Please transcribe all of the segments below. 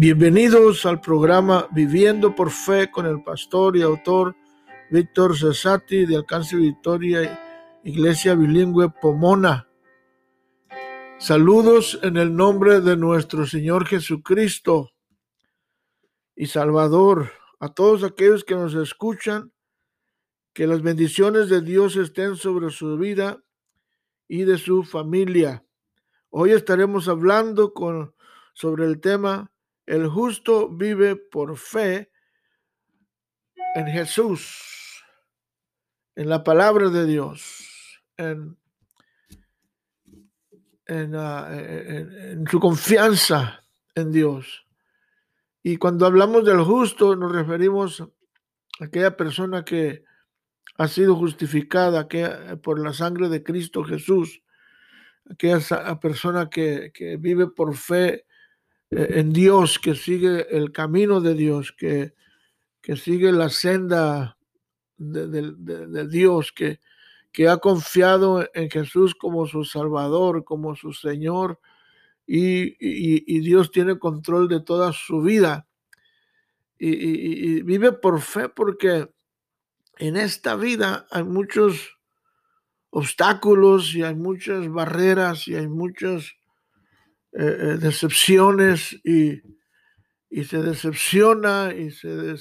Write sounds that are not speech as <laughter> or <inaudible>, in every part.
Bienvenidos al programa Viviendo por Fe con el pastor y autor Víctor Cesati de Alcance Victoria, Iglesia Bilingüe Pomona. Saludos en el nombre de nuestro Señor Jesucristo y Salvador. A todos aquellos que nos escuchan, que las bendiciones de Dios estén sobre su vida y de su familia. Hoy estaremos hablando sobre el tema el justo vive por fe en Jesús, en la palabra de Dios, en, ah, en, su confianza en Dios. Y cuando hablamos del justo nos referimos a aquella persona que ha sido justificada que, por la sangre de Cristo Jesús, aquella persona que, que vive por fe eh, en Dios, que sigue el camino de Dios, que, que sigue la senda de, Dios, que, que, ha confiado en Jesús como su Salvador, como su Señor, y, Dios tiene control de toda su vida. Y, vive por fe porque en esta vida hay muchos obstáculos y hay muchas barreras y hay muchos eh, eh, decepciones y, se decepciona y se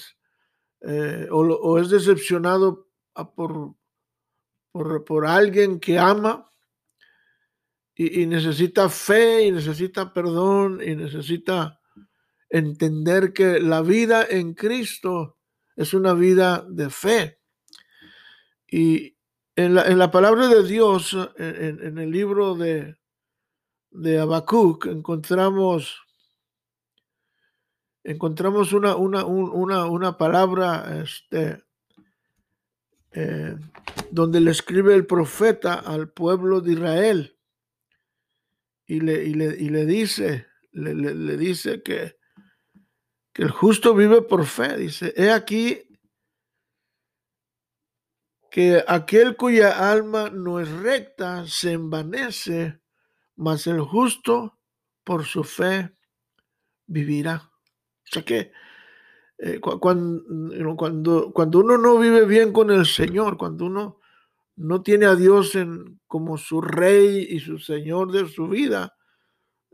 eh, o, es decepcionado por, por, alguien que ama y, necesita fe y necesita perdón y necesita entender que la vida en Cristo es una vida de fe. Y en la, en la palabra de Dios, en el libro de, de Habacuc encontramos, encontramos una, una, una, palabra este, eh, donde le escribe el profeta al pueblo de Israel y le, y le, dice, le, dice que, que el justo vive por fe. Dice, he aquí que aquel cuya alma no es recta se envanece mas el justo por su fe vivirá. O sea que eh, cuando, cuando, cuando, uno no vive bien con el Señor, cuando uno no tiene a Dios como su rey y su Señor de su vida,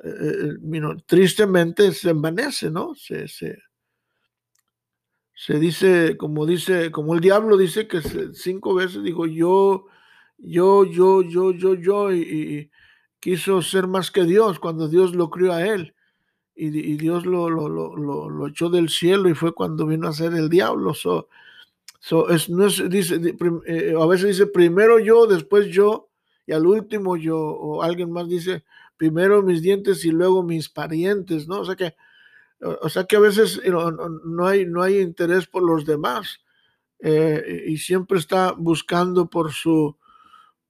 eh, eh, tristemente se envanece, ¿no? Se, se, se, dice, como dice, como el diablo dice que cinco veces dijo yo, yo, yo, yo, yo, yo, y, quiso ser más que Dios cuando Dios lo crió a él. Y, Dios lo, echó del cielo y fue cuando vino a ser el diablo. So, dice, eh, a veces dice primero yo, después yo y al último yo. O alguien más dice primero mis dientes y luego mis parientes, ¿no? O sea que, o sea que a veces no, hay, no hay interés por los demás eh, y siempre está buscando por su,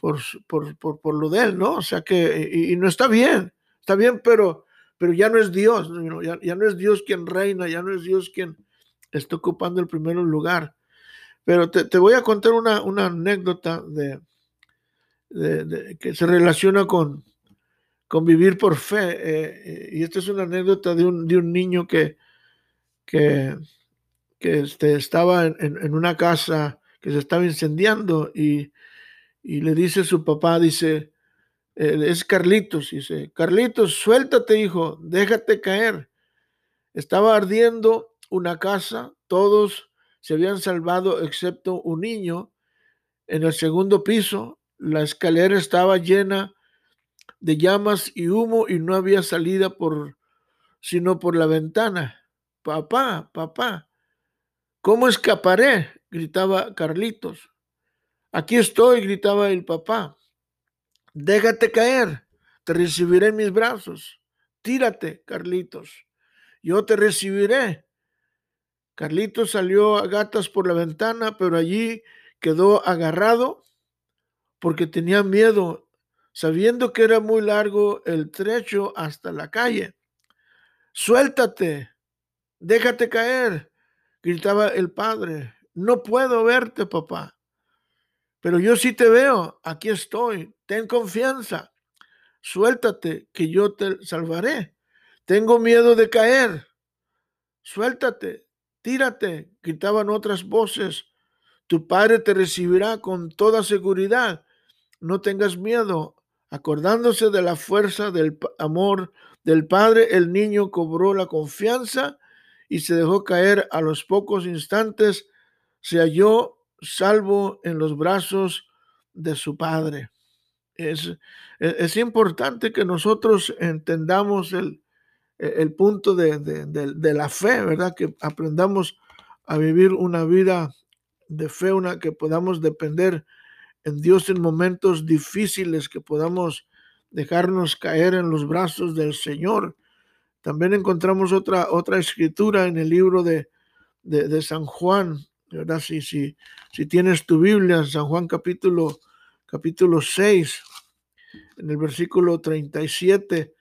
por, por, lo de él, ¿no? O sea que, y, no está bien, está bien, pero, pero ya no es Dios, ya, no es Dios quien reina, ya no es Dios quien está ocupando el primer lugar. Pero te, voy a contar una, una anécdota de, que se relaciona con, con vivir por fe. Eh, y esta es una anécdota de un, de un niño que, que, que este, estaba en, en, una casa que se estaba incendiando y y le dice su papá, dice, eh, es Carlitos, dice, Carlitos, suéltate, hijo, déjate caer. Estaba ardiendo una casa, todos se habían salvado excepto un niño. En el segundo piso, la escalera estaba llena de llamas y humo y no había salida por sino por la ventana. Papá, papá, ¿cómo escaparé? gritaba Carlitos. Aquí estoy, gritaba el papá. Déjate caer, te recibiré en mis brazos. Tírate, Carlitos. Yo te recibiré. Carlitos salió a gatas por la ventana, pero allí quedó agarrado porque tenía miedo, sabiendo que era muy largo el trecho hasta la calle. Suéltate, déjate caer, gritaba el padre. No puedo verte, papá. Pero yo sí te veo, aquí estoy, ten confianza, suéltate, que yo te salvaré. Tengo miedo de caer, suéltate, tírate, gritaban otras voces. Tu padre te recibirá con toda seguridad. No tengas miedo. Acordándose de la fuerza del amor del padre, el niño cobró la confianza y se dejó caer a los pocos instantes. Se halló salvo en los brazos de su padre. Es, es, importante que nosotros entendamos el, el punto de, de, de, la fe, ¿verdad? Que aprendamos a vivir una vida de fe, una que podamos depender en Dios en momentos difíciles, que podamos dejarnos caer en los brazos del Señor. También encontramos otra, otra escritura en el libro de, de, San Juan, ¿verdad? Si, si, si tienes tu Biblia, San Juan capítulo, capítulo 6, en el versículo 37,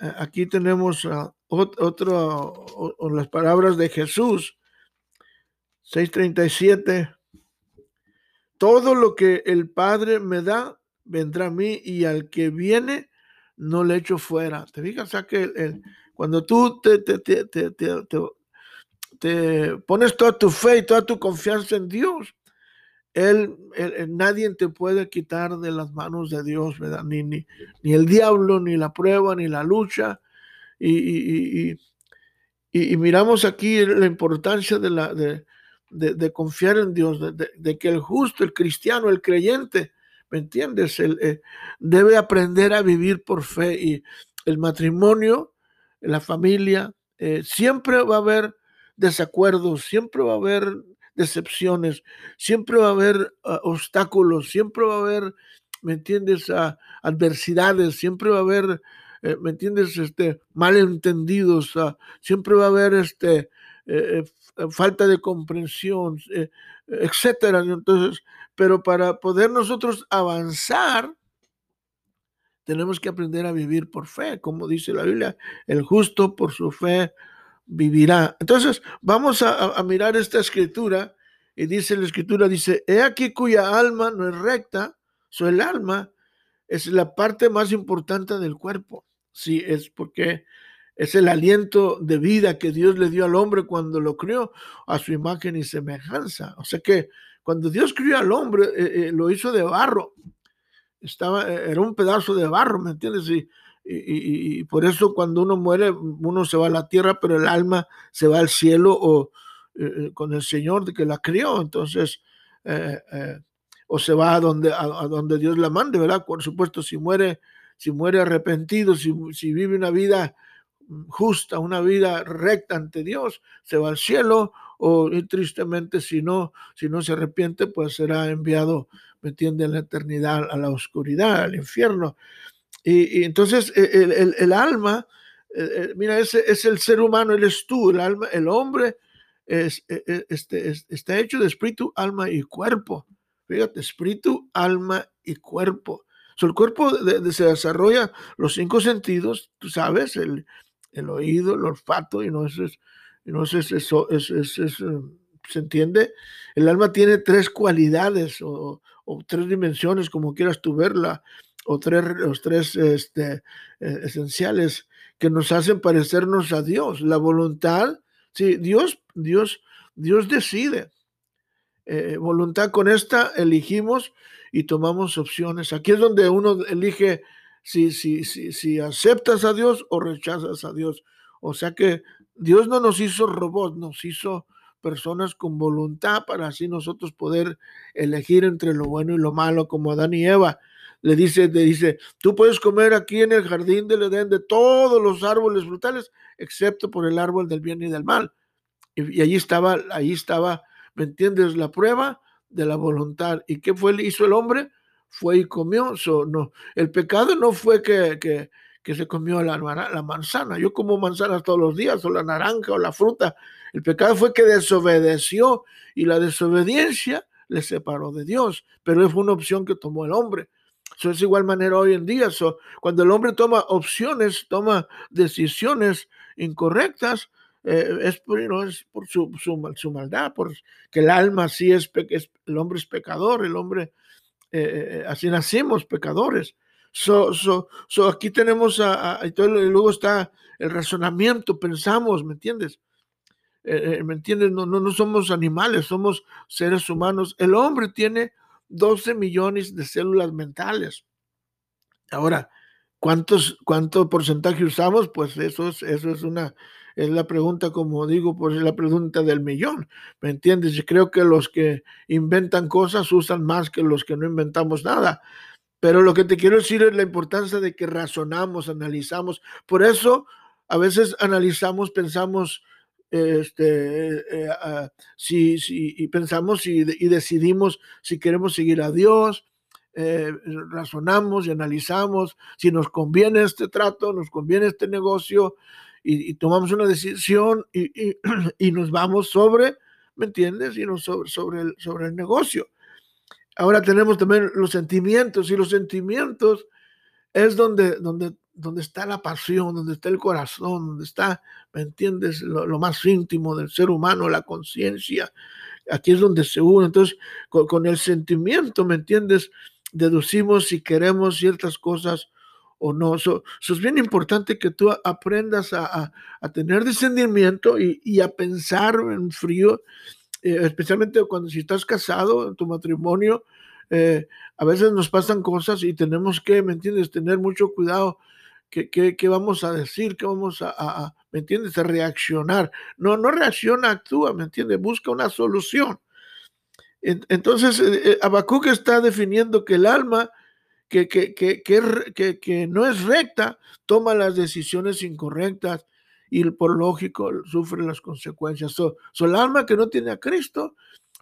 eh, aquí tenemos uh, otro, las palabras de Jesús, 637, todo lo que el Padre me da, vendrá a mí y al que viene, no le echo fuera. ¿Te fijas? O sea que cuando tú te, te, te, pones toda tu fe y toda tu confianza en Dios, él, nadie te puede quitar de las manos de Dios. Ni, ni, ni el diablo, ni la prueba, ni la lucha. Y, y, y, miramos aquí la importancia de, la, de, de, confiar en Dios, de, que el justo, el cristiano, el creyente, ¿me entiendes? Eh, debe aprender a vivir por fe y el matrimonio, la familia, eh, siempre va a haber desacuerdos, siempre va a haber decepciones, siempre va a haber ah, obstáculos, siempre va a haber, ¿me entiendes?, ah, adversidades, siempre va a haber, eh, ¿me entiendes?, este, malentendidos, uh, siempre va a haber este, falta de comprensión, etcétera. Entonces, pero para poder nosotros avanzar, tenemos que aprender a vivir por fe, como dice la Biblia, el justo por su fe vivirá. Entonces, vamos a, mirar esta escritura y dice la escritura, dice, he aquí cuya alma no es recta, so el alma es la parte más importante del cuerpo. Sí, es porque es el aliento de vida que Dios le dio al hombre cuando lo crió a su imagen y semejanza. O sea que cuando Dios crió al hombre, eh, eh, lo hizo de barro. Estaba, eh, era un pedazo de barro, ¿me entiendes? Y, por eso cuando uno muere, uno se va a la tierra, pero el alma se va al cielo o con el Señor que la crió. Entonces, o se va a donde, a, donde Dios la mande, ¿verdad? Por supuesto, si muere, si muere arrepentido, si, si vive una vida justa, una vida recta ante Dios, se va al cielo o tristemente si no, si no se arrepiente, pues será enviado, ¿me la eternidad, a la oscuridad, al infierno. Y, entonces e, el, alma, e, e, mira, ese es el ser humano, él es tú, el alma, el hombre es, este, está hecho de espíritu, alma y cuerpo. Fíjate, espíritu, alma y cuerpo. el cuerpo se desarrolla los cinco sentidos, tú sabes, el, el oído, el olfato, y no es, y no es eso, es, es, eh, ¿se entiende? El alma tiene tres cualidades o, tres dimensiones, como quieras tú verla, o tres, los tres este, eh, esenciales que nos hacen parecernos a Dios. La voluntad, sí, Dios, Dios, Dios decide. Eh, voluntad con esta elegimos y tomamos opciones. Aquí es donde uno elige si, si, si, si aceptas a Dios o rechazas a Dios. O sea que Dios no nos hizo robots, nos hizo personas con voluntad para así nosotros poder elegir entre lo bueno y lo malo, como Adán y Eva. Le dice, le dice, tú puedes comer aquí en el jardín del Edén de todos los árboles frutales, excepto por el árbol del bien y del mal. Y, allí estaba, ahí estaba, ¿me entiendes? La prueba de la voluntad. ¿Y qué fue, hizo el hombre? fue y comió. no, el pecado no fue que, que, que se comió la, la, manzana. Yo como manzanas todos los días, o la naranja, o la fruta. El pecado fue que desobedeció y la desobediencia le separó de Dios. Pero fue una opción que tomó el hombre. Eso es igual manera hoy en día. cuando el hombre toma opciones, toma decisiones incorrectas, eh, es, por, es por su, su, su, maldad, porque el alma sí es, es, el hombre es pecador, el hombre eh, eh, así nacimos pecadores. So, so, so aquí tenemos y luego está el razonamiento, pensamos, ¿me entiendes? eh, ¿me entiendes? No, no, no somos animales, somos seres humanos. El hombre tiene 12 millones de células mentales. Ahora, ¿cuántos, ¿cuánto porcentaje usamos? Pues eso es, eso es una, es la pregunta, como digo, pues es la pregunta del millón, ¿me entiendes? Yo creo que los que inventan cosas usan más que los que no inventamos nada. Pero lo que te quiero decir es la importancia de que razonamos, analizamos. Por eso a veces analizamos, pensamos, este, eh, ah, si, si, y pensamos y, decidimos si queremos seguir a Dios, eh, razonamos y analizamos si nos conviene este trato, nos conviene este negocio y, y tomamos una decisión y, y, <clears throat> nos vamos sobre, ¿me entiendes? Y nos sobre, sobre, el, sobre el negocio. Ahora tenemos también los sentimientos y los sentimientos es donde, donde donde está la pasión, donde está el corazón, donde está, ¿me entiendes? Lo, lo más íntimo del ser humano, la conciencia. Aquí es donde se une. Entonces, con, con, el sentimiento, ¿me entiendes? Deducimos si queremos ciertas cosas o no. Eso so, es bien importante que tú aprendas a, a, a tener discernimiento y, y, a pensar en frío, eh, especialmente cuando si estás casado en tu matrimonio. Eh, a veces nos pasan cosas y tenemos que, ¿me entiendes?, tener mucho cuidado ¿Qué, qué, qué, vamos a decir? ¿Qué vamos a, a, ¿me entiendes? A reaccionar. No, no reacciona, actúa, ¿me entiendes? Busca una solución. Entonces, eh, Habacuc está definiendo que el alma que, que, que, que no es recta toma las decisiones incorrectas y por lógico sufre las consecuencias. So, so el alma que no tiene a Cristo,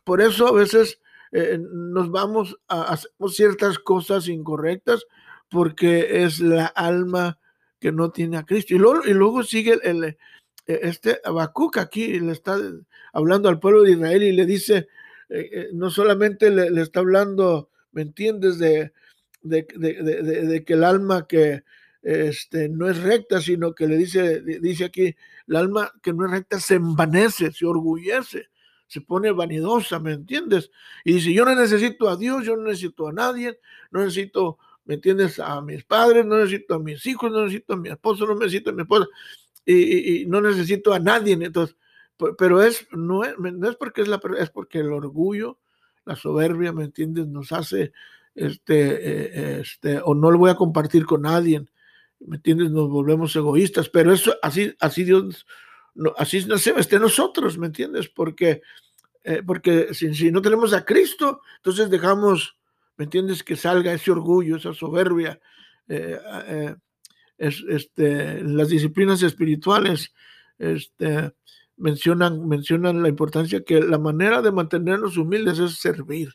por eso a veces eh, nos vamos a hacer ciertas cosas incorrectas porque es la alma que no tiene a Cristo. Y luego, sigue el, el, este Habacuc aquí, le está hablando al pueblo de Israel y le dice, eh, eh, no solamente le, está hablando, ¿me entiendes?, de, de, de, de, que el alma que este, no es recta, sino que le dice, dice aquí, el alma que no es recta se envanece, se orgullece, se pone vanidosa, ¿me entiendes? Y dice, yo no necesito a Dios, yo no necesito a nadie, no necesito ¿me entiendes? A mis padres, no necesito a mis hijos, no necesito a mi esposo, no necesito a mi esposa, y, y, y no necesito a nadie. Entonces, pero es, no es, no es porque es la, es porque el orgullo, la soberbia, ¿me entiendes? Nos hace, este, este, o no lo voy a compartir con nadie, ¿me entiendes? Nos volvemos egoístas, pero eso, así, así Dios, no, así nacemos este nosotros, ¿me entiendes? Porque, eh, porque si, si no tenemos a Cristo, entonces dejamos ¿me entiendes? Que salga ese orgullo, esa soberbia. Eh, eh, es, este, las disciplinas espirituales este, mencionan, mencionan la importancia que la manera de mantenernos humildes es servir.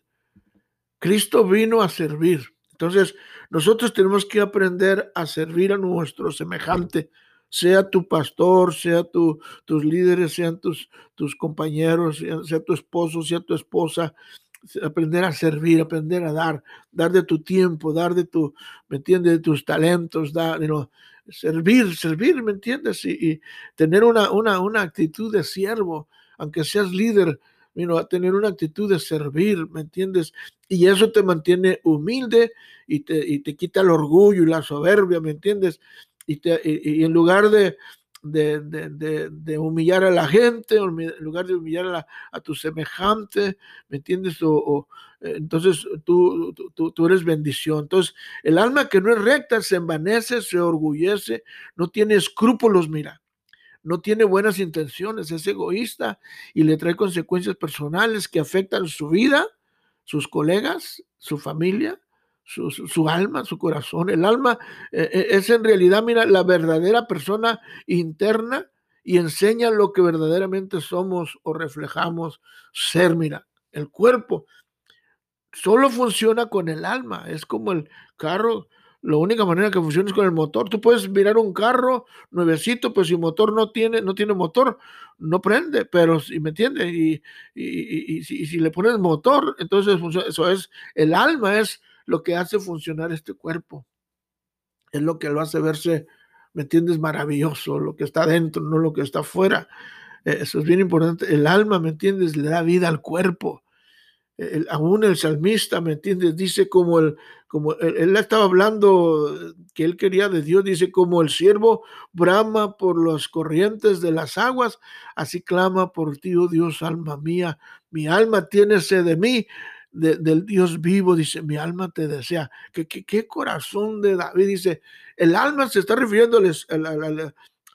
Cristo vino a servir. Entonces, nosotros tenemos que aprender a servir a nuestro semejante, sea tu pastor, sea tu, tus líderes, sean tus, tus compañeros, sea tu esposo, sea tu esposa, aprender a servir, aprender a dar, dar de tu tiempo, dar de tu, ¿me entiendes? De tus talentos, dar, servir, servir, ¿me entiendes? Y, tener una, una, una actitud de siervo, aunque seas líder, you tener una actitud de servir, ¿me entiendes? Y eso te mantiene humilde y te, y te quita el orgullo y la soberbia, ¿me entiendes? Y, te, y en lugar de, de, de, de, de, humillar a la gente, en lugar de humillar a, la, a tu semejante, ¿me entiendes? O, o entonces tú, tú, tú, eres bendición. Entonces, el alma que no es recta se envanece, se orgullece, no tiene escrúpulos, mira, no tiene buenas intenciones, es egoísta y le trae consecuencias personales que afectan su vida, sus colegas, su familia, su, alma, su corazón. El alma eh, es en realidad, mira, la verdadera persona interna y enseña lo que verdaderamente somos o reflejamos ser. Mira, el cuerpo solo funciona con el alma. Es como el carro. La única manera que funciona es con el motor. Tú puedes mirar un carro nuevecito, pues si motor no tiene, no tiene motor, no prende, pero si me entiendes, y, y, si, si le pones motor, entonces eso es, el alma es lo que hace funcionar este cuerpo. Es lo que lo hace verse, ¿me entiendes? Maravilloso, lo que está dentro, no lo que está afuera. Eh, eso es bien importante. El alma, ¿me entiendes? Le da vida al cuerpo. El, aún el salmista, ¿me entiendes? Dice como el, como él, estaba hablando que él quería de Dios, dice, como el siervo brama por las corrientes de las aguas, así clama por ti, oh Dios, alma mía. Mi alma tiene de mí, del Dios vivo, dice, mi alma te desea. ¿Qué, qué, corazón de David? Dice, el alma se está refiriéndoles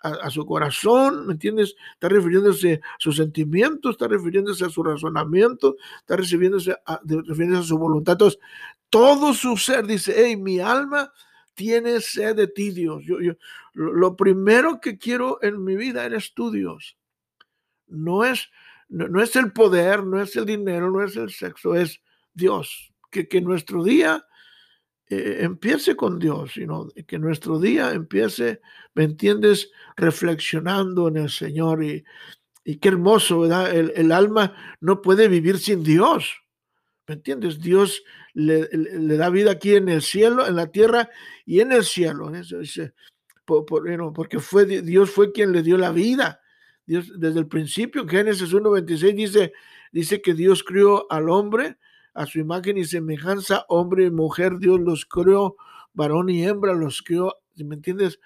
a, su corazón, ¿me entiendes? Está refiriéndose a sus sentimientos, está refiriéndose a su razonamiento, está refiriéndose a, refiriéndose a su voluntad. Entonces, todo su ser dice, hey, mi alma tiene sed de ti, Dios. Yo, yo, lo primero que quiero en mi vida eres tú, Dios. No es, no, es el poder, no es el dinero, no es el sexo, es Dios. Que, que nuestro día eh, empiece con Dios, sino que nuestro día empiece, ¿me entiendes? Reflexionando en el Señor y, y qué hermoso, ¿verdad? El, el, alma no puede vivir sin Dios. ¿Me entiendes? Dios le, da vida aquí en el cielo, en la tierra y en el cielo. Eso dice, porque fue, Dios fue quien le dio la vida. Dios, desde el principio, Génesis 1.26 dice, dice que Dios crió al hombre a su imagen y semejanza, hombre y mujer, Dios los creó, varón y hembra los creó, ¿me entiendes?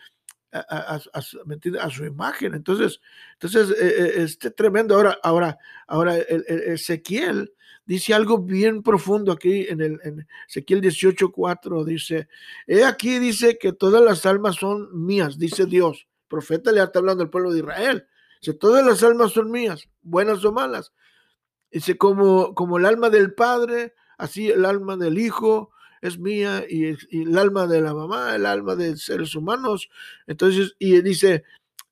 A, a, su imagen. Entonces, entonces este tremendo. Ahora, ahora, ahora, Ezequiel dice algo bien profundo aquí en el en Ezequiel 18:4 dice, he aquí dice que todas las almas son mías, dice Dios. El profeta le está hablando al pueblo de Israel. Dice, todas las almas son mías, buenas o malas. Dice, como, como el alma del padre, así el alma del hijo es mía y, el alma de la mamá, el alma de seres humanos. Entonces, y dice,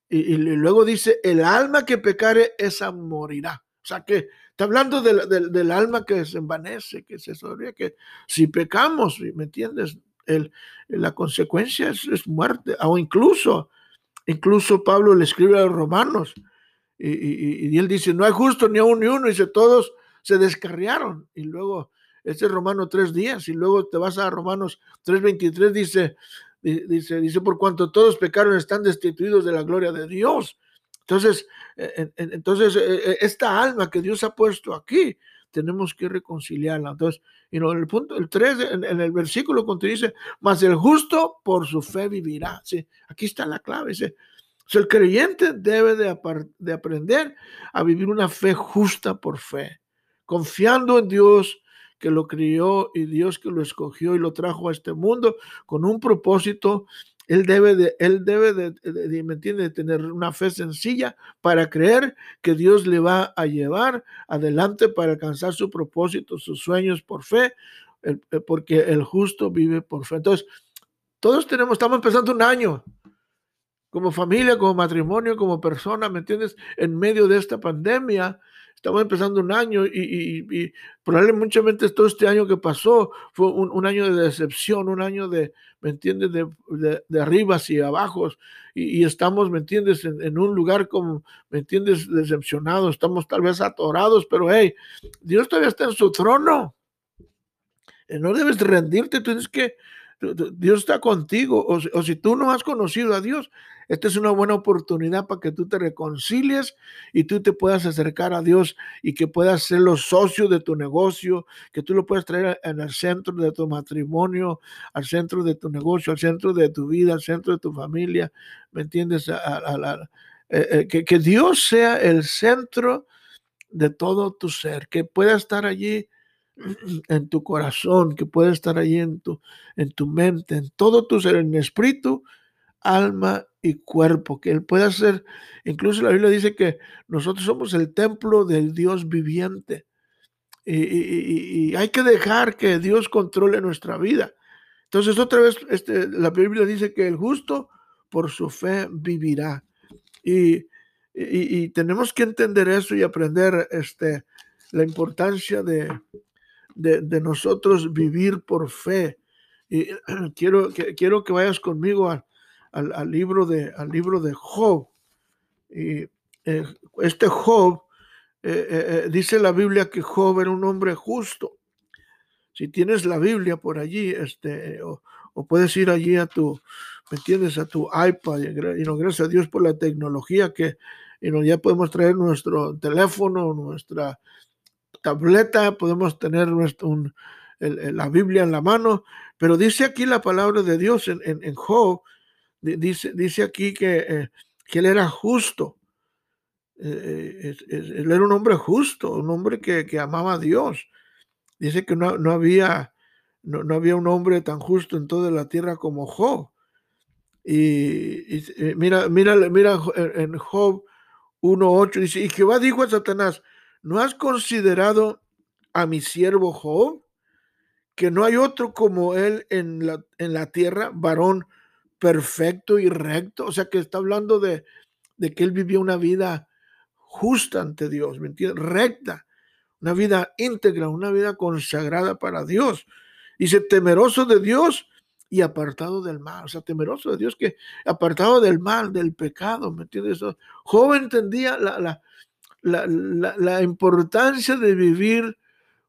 y, luego dice, el alma que pecare, esa morirá. O sea que Está hablando del, alma que se envanece, que se sonríe, que si pecamos, ¿me entiendes? El, la consecuencia es, muerte, o incluso, incluso Pablo le escribe a los romanos, y, él dice, no hay justo ni a uno ni uno, y dice, todos se descarriaron, y luego, este es Romano tres días, y luego te vas a Romanos 3.23, dice, dice, dice, por cuanto todos pecaron, están destituidos de la gloria de Dios. Entonces, e, entonces e, e, esta alma que Dios ha puesto aquí, tenemos que reconciliarla. Entonces, y el punto, el 3, en, el versículo cuando dice, mas el justo por su fe vivirá. ¿sí? Aquí está la clave. el creyente debe de, de aprender a vivir una fe justa por fe, confiando en Dios que lo crió y Dios que lo escogió y lo trajo a este mundo con un propósito él debe de, él debe de, ¿me entiende? de tener una fe sencilla para creer que Dios le va a llevar adelante para alcanzar su propósito, sus sueños por fe, eh, porque el justo vive por fe. Entonces, todos tenemos, estamos empezando un año como familia, como matrimonio, como persona, ¿me entiendes? En medio de esta pandemia, estamos empezando un año y, probablemente todo este año que pasó fue un, año de decepción, un año de, ¿me entiendes?, de, de, de arribas y abajos. Y, estamos, ¿me entiendes?, en, un lugar como, ¿me entiendes?, decepcionados, estamos tal vez atorados, pero hey, Dios todavía está en su trono. Eh, no debes rendirte, tienes que, Dios está contigo. o si tú no has conocido a Dios, esta es una buena oportunidad para que tú te reconcilies y tú te puedas acercar a Dios y que puedas ser los socios de tu negocio, que tú lo puedas traer en el centro de tu matrimonio, al centro de tu negocio, al centro de tu vida, al centro de tu familia. ¿Me entiendes? Eh, eh, que, que Dios sea el centro de todo tu ser, que pueda estar allí en tu corazón, que pueda estar allí en tu, en tu mente, en todo tu ser, en espíritu, alma y cuerpo, que Él pueda hacer, incluso la Biblia dice que nosotros somos el templo del Dios viviente. Y, hay que dejar que Dios controle nuestra vida. Entonces, otra vez, este, la Biblia dice que el justo por su fe vivirá. Y, tenemos que entender eso y aprender este, la importancia de, de, nosotros vivir por fe. Y <clears throat> quiero que, quiero que vayas conmigo a, al, libro, de, al libro de Job. Y eh, este Job, eh, eh, dice la Biblia que Job era un hombre justo. Si tienes la Biblia por allí, este, o, puedes ir allí a tu, ¿me entiendes? A tu iPad, y no, gracias a Dios por la tecnología que y no, ya podemos traer nuestro teléfono, nuestra tableta, podemos tener la Biblia en la mano. Pero dice aquí la palabra de Dios en, en, Job, dice, dice aquí que, eh, él era justo. Eh, él era un hombre justo, un hombre que, que amaba a Dios. Dice que no, no había, no, no, había un hombre tan justo en toda la tierra como Job. Y, mira, mira, mira en Job 1.8 dice, y Jehová dijo a Satanás, ¿no has considerado a mi siervo Job? Que no hay otro como él en la, en la tierra, varón perfecto y recto. O sea que está hablando de, de que él vivía una vida justa ante Dios, ¿me entiendes? Recta, una vida íntegra, una vida consagrada para Dios. Dice, temeroso de Dios y apartado del mal. O sea, temeroso de Dios que apartado del mal, del pecado, ¿me entiendes? Job entendía la, la, la, la, importancia de vivir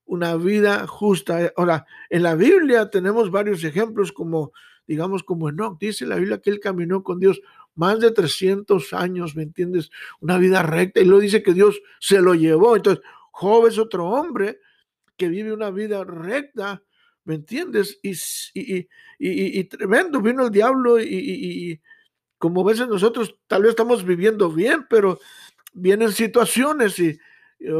una vida justa. Ahora, en la Biblia tenemos varios ejemplos como, digamos, como Enoch. Dice la Biblia que él caminó con Dios más de 300 años, ¿me entiendes? Una vida recta. Y luego dice que Dios se lo llevó. Entonces, Job es otro hombre que vive una vida recta, ¿me entiendes? Y, y, y, y tremendo, vino el diablo y, como veces nosotros tal vez estamos viviendo bien, pero vienen situaciones y,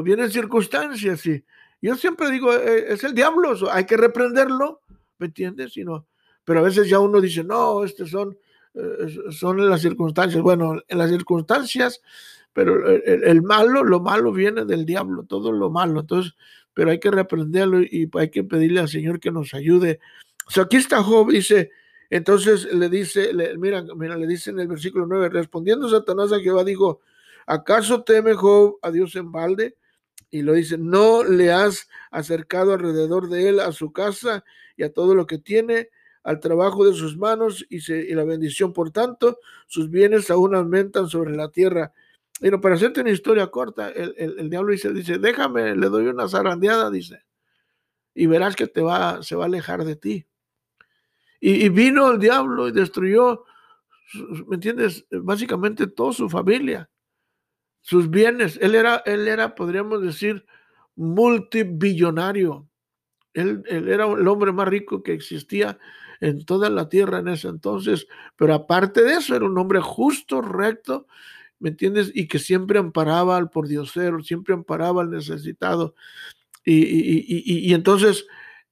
vienen circunstancias y yo siempre digo, e, es el diablo, hay que reprenderlo, ¿me entiendes? Y pero a veces ya uno dice, no, estas son, eh, son las circunstancias. Bueno, en las circunstancias, pero el, el, malo, lo malo viene del diablo, todo lo malo. Entonces, pero hay que reprenderlo y hay que pedirle al Señor que nos ayude. O sea, aquí está Job, dice, entonces le dice, le, mira, mira, le dice en el versículo 9, respondiendo Satanás a Jehová, dijo, ¿acaso teme Job a Dios en balde? Y lo dice, ¿no le has acercado alrededor de él a su casa y a todo lo que tiene, al trabajo de sus manos y, y la bendición? Por tanto, sus bienes aún aumentan sobre la tierra. Pero para hacerte una historia corta, el, diablo dice, dice, déjame, le doy una zarandeada, dice, y verás que te va, se va a alejar de ti. Y, vino el diablo y destruyó, ¿me entiendes? Básicamente toda su familia, sus bienes. Él era, él era, podríamos decir, multibillonario. Él, él era el hombre más rico que existía en toda la tierra en ese entonces, pero aparte de eso, era un hombre justo, recto, ¿me entiendes? Y que siempre amparaba al pordiosero, siempre amparaba al necesitado. Y, y, entonces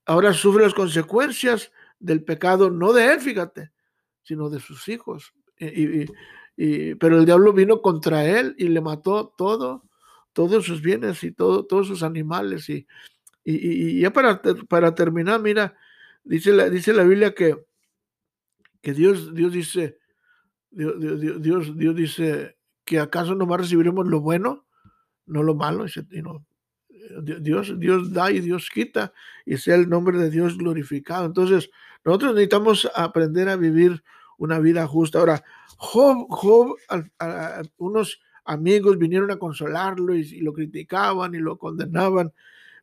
ahora sufre las consecuencias del pecado, no de él, fíjate, sino de sus hijos. Y, pero el diablo vino contra él y le mató todo, todos sus bienes y todo, todos sus animales. Y, y, ya para, para terminar, mira, dice la, dice la Biblia que, que Dios, Dios dice, Dios, Dios, Dios dice, que acaso nomás recibiremos lo bueno, no lo malo. Dios, Dios da y Dios quita y sea el nombre de Dios glorificado. Entonces, nosotros necesitamos aprender a vivir una vida justa. Ahora, Job, Job unos amigos vinieron a consolarlo y, lo criticaban y lo condenaban,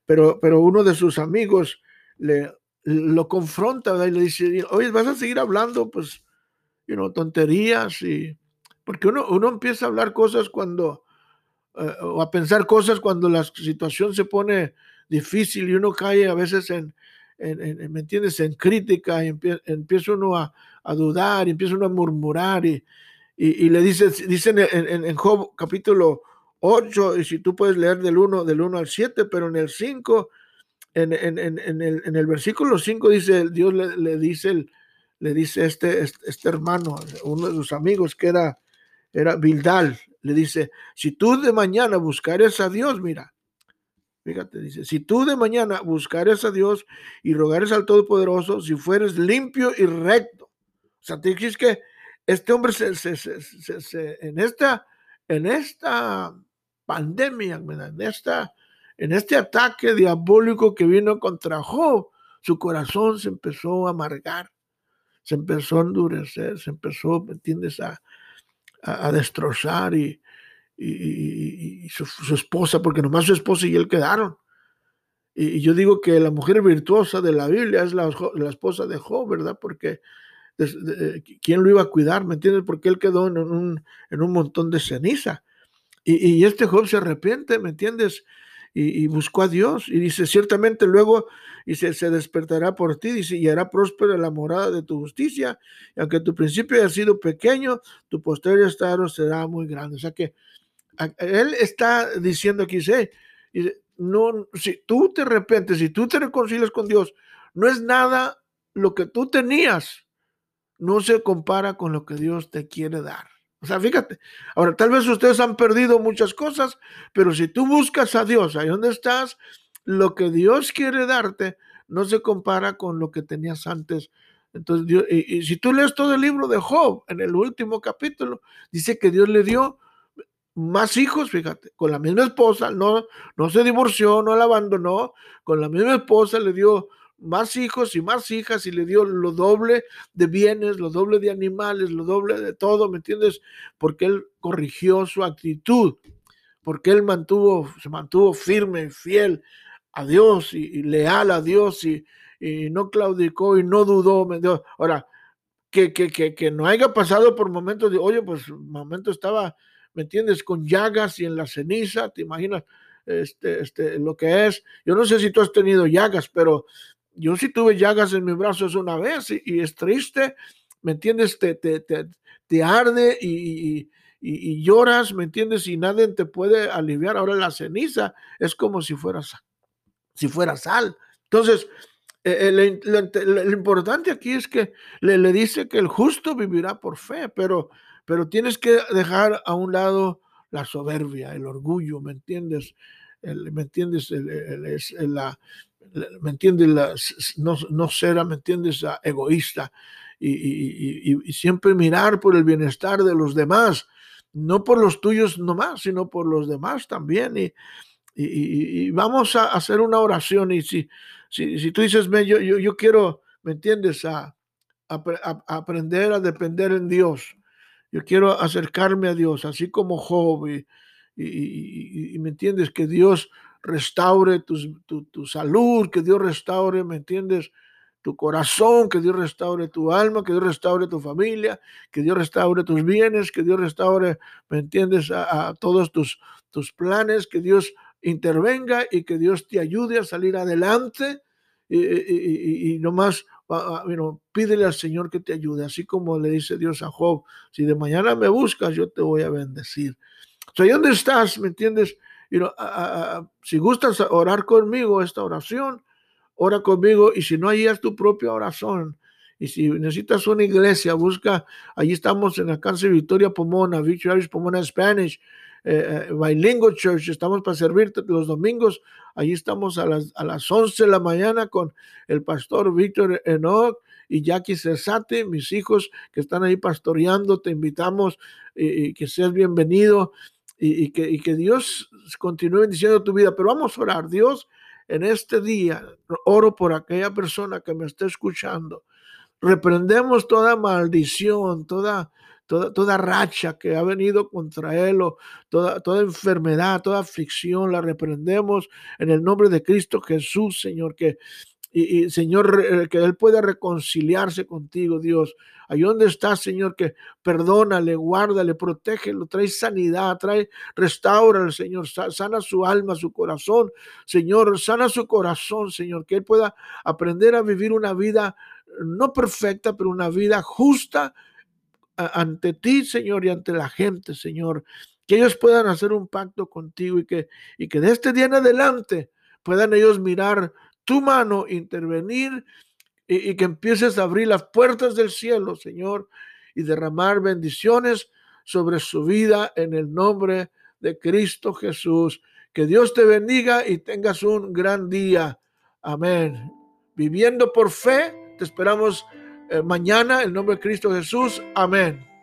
pero, pero uno de sus amigos le, lo confronta y le dice, oye, vas a seguir hablando, pues, you know, tonterías y porque uno, uno empieza a hablar cosas cuando, eh, o a pensar cosas cuando la situación se pone difícil y uno cae a veces en, en, ¿me entiendes?, en crítica y empieza uno a, dudar y empieza uno a murmurar y, y, le dice, dicen en, Job capítulo 8, y si tú puedes leer del 1, del 1 al 7, pero en el 5, en, el, en el versículo 5 dice, Dios le, le dice, le dice este, este, este, hermano, uno de sus amigos que era era Bildal, le dice, si tú de mañana buscares a Dios, mira, fíjate, dice, si tú de mañana buscares a Dios y rogares al Todopoderoso, si fueres limpio y recto. O sea, te que este hombre se, se, se, en, esta, en esta pandemia, en, esta, en este ataque diabólico que vino contra Job, su corazón se empezó a amargar, se empezó a endurecer, se empezó, ¿me entiendes?, a, a, destrozar y, y, su, esposa, porque nomás su esposa y él quedaron. Y, yo digo que la mujer virtuosa de la Biblia es la, esposa de Job, ¿verdad? Porque ¿quién lo iba a cuidar? ¿Me entiendes? Porque él quedó en un, en un montón de ceniza. Y, este Job se arrepiente, ¿me entiendes? y, buscó a Dios. Y dice, ciertamente luego y se, se, despertará por ti, dice, y hará próspera la morada de tu justicia. Y aunque tu principio haya sido pequeño, tu posterior estado será muy grande. O sea que él está diciendo aquí, dice, no, si tú te arrepientes, si tú te reconcilias con Dios, no es nada lo que tú tenías, no se compara con lo que Dios te quiere dar. O sea, fíjate, ahora tal vez ustedes han perdido muchas cosas, pero si tú buscas a Dios, ahí donde estás, lo que Dios quiere darte no se compara con lo que tenías antes. Entonces, y, si tú lees todo el libro de Job, en el último capítulo, dice que Dios le dio más hijos, fíjate, con la misma esposa, no, no se divorció, no la abandonó, con la misma esposa le dio más hijos y más hijas y le dio lo doble de bienes, lo doble de animales, lo doble de todo, ¿me entiendes? Porque él corrigió su actitud, porque él mantuvo, se mantuvo firme, fiel a Dios y, leal a Dios y, no claudicó y no dudó. Ahora, que, que, que, que, no haya pasado por momentos de, oye, pues momento estaba, ¿me entiendes? Con llagas y en la ceniza, ¿te imaginas? Este, este, lo que es. Yo no sé si tú has tenido llagas, pero yo sí tuve llagas en mis brazos una vez y, es triste, ¿me entiendes? Te, te, te, arde y, y, lloras, ¿me entiendes? Y nadie te puede aliviar. Ahora la ceniza es como si fuera, si fuera sal. Entonces, eh, eh, lo, importante aquí es que le, le, dice que el justo vivirá por fe, pero, pero tienes que dejar a un lado la soberbia, el orgullo, ¿me entiendes? ¿Me entiendes? la, ¿me entiendes? no, no ser, ¿me entiendes? Egoísta y, siempre mirar por el bienestar de los demás, no por los tuyos nomás, sino por los demás también. Y, vamos a hacer una oración y si, si, tú dices, yo, yo, yo, quiero, ¿me entiendes? A, aprender a depender en Dios. Yo quiero acercarme a Dios, así como Job, y, y, me entiendes que Dios restaure tu, tu, salud, que Dios restaure, ¿me entiendes? Tu corazón, que Dios restaure tu alma, que Dios restaure tu familia, que Dios restaure tus bienes, que Dios restaure, ¿me entiendes? A, todos tus, tus planes, que Dios intervenga y que Dios te ayude a salir adelante. Y, y, y, nomás pídele al Señor que te ayude, así como le dice Dios a Job, si de mañana me buscas, yo te voy a bendecir. O sea, ¿dónde estás? ¿Me entiendes? si gustas orar conmigo esta oración, ora conmigo y si no, ahí es tu propia oración. Y si necesitas una iglesia, busca, allí estamos en la cárcel Victoria Pomona, Victoria Pomona Spanish, eh, eh, Bilingual Church, estamos para servirte los domingos, allí estamos a las, a las 11 de la mañana con el pastor Víctor Enoch y Jackie Cesate, mis hijos que están ahí pastoreando, te invitamos y que seas bienvenido y, que, que Dios continúe bendiciendo tu vida. Pero vamos a orar, Dios, en este día, oro por aquella persona que me está escuchando. Reprendemos toda maldición, toda, toda, racha que ha venido contra él, o toda, enfermedad, toda aflicción, la reprendemos en el nombre de Cristo Jesús, Señor, que y, Señor, que Él pueda reconciliarse contigo, Dios. Ahí donde está, Señor, que perdónale, guárdale, protégelo, trae sanidad, trae, restaura Señor, sana su alma, su corazón, Señor, sana su corazón, Señor, que Él pueda aprender a vivir una vida no perfecta, pero una vida justa ante ti, Señor, y ante la gente, Señor. Que ellos puedan hacer un pacto contigo y que, y que de este día en adelante puedan ellos mirar tu mano intervenir y, que empieces a abrir las puertas del cielo, Señor, y derramar bendiciones sobre su vida en el nombre de Cristo Jesús. Que Dios te bendiga y tengas un gran día. Amén. Viviendo por fe, te esperamos mañana en nombre de Cristo Jesús. Amén.